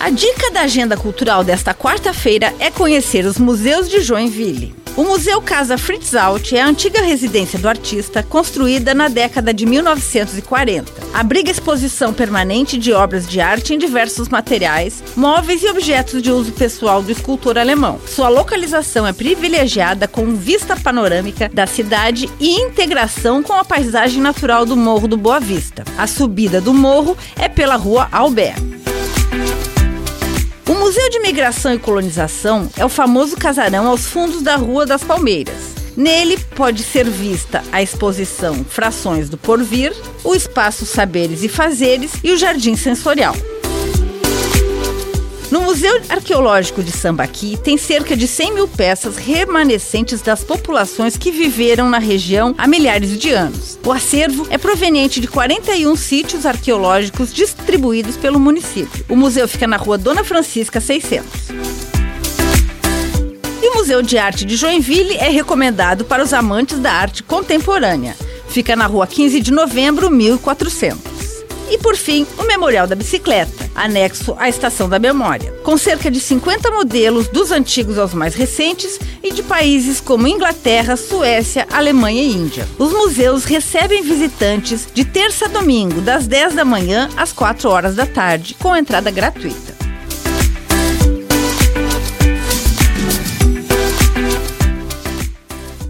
A dica da agenda cultural desta quarta-feira é conhecer os museus de Joinville. O Museu Casa Fritz Alt é a antiga residência do artista, construída na década de 1940. Abriga exposição permanente de obras de arte em diversos materiais, móveis e objetos de uso pessoal do escultor alemão. Sua localização é privilegiada com vista panorâmica da cidade e integração com a paisagem natural do Morro do Boa Vista. A subida do morro é pela Rua Albert. O Museu de Migração e Colonização é o famoso casarão aos fundos da Rua das Palmeiras. Nele pode ser vista a exposição Frações do Porvir, o espaço Saberes e Fazeres e o Jardim Sensorial. No Museu Arqueológico de Sambaqui tem cerca de 100 mil peças remanescentes das populações que viveram na região há milhares de anos. O acervo é proveniente de 41 sítios arqueológicos distribuídos pelo município. O museu fica na rua Dona Francisca 600. E o Museu de Arte de Joinville é recomendado para os amantes da arte contemporânea. Fica na rua 15 de novembro, 1400. E por fim, o Memorial da Bicicleta, anexo à Estação da Memória, com cerca de 50 modelos dos antigos aos mais recentes e de países como Inglaterra, Suécia, Alemanha e Índia. Os museus recebem visitantes de terça a domingo, das 10 da manhã às 4 horas da tarde, com entrada gratuita.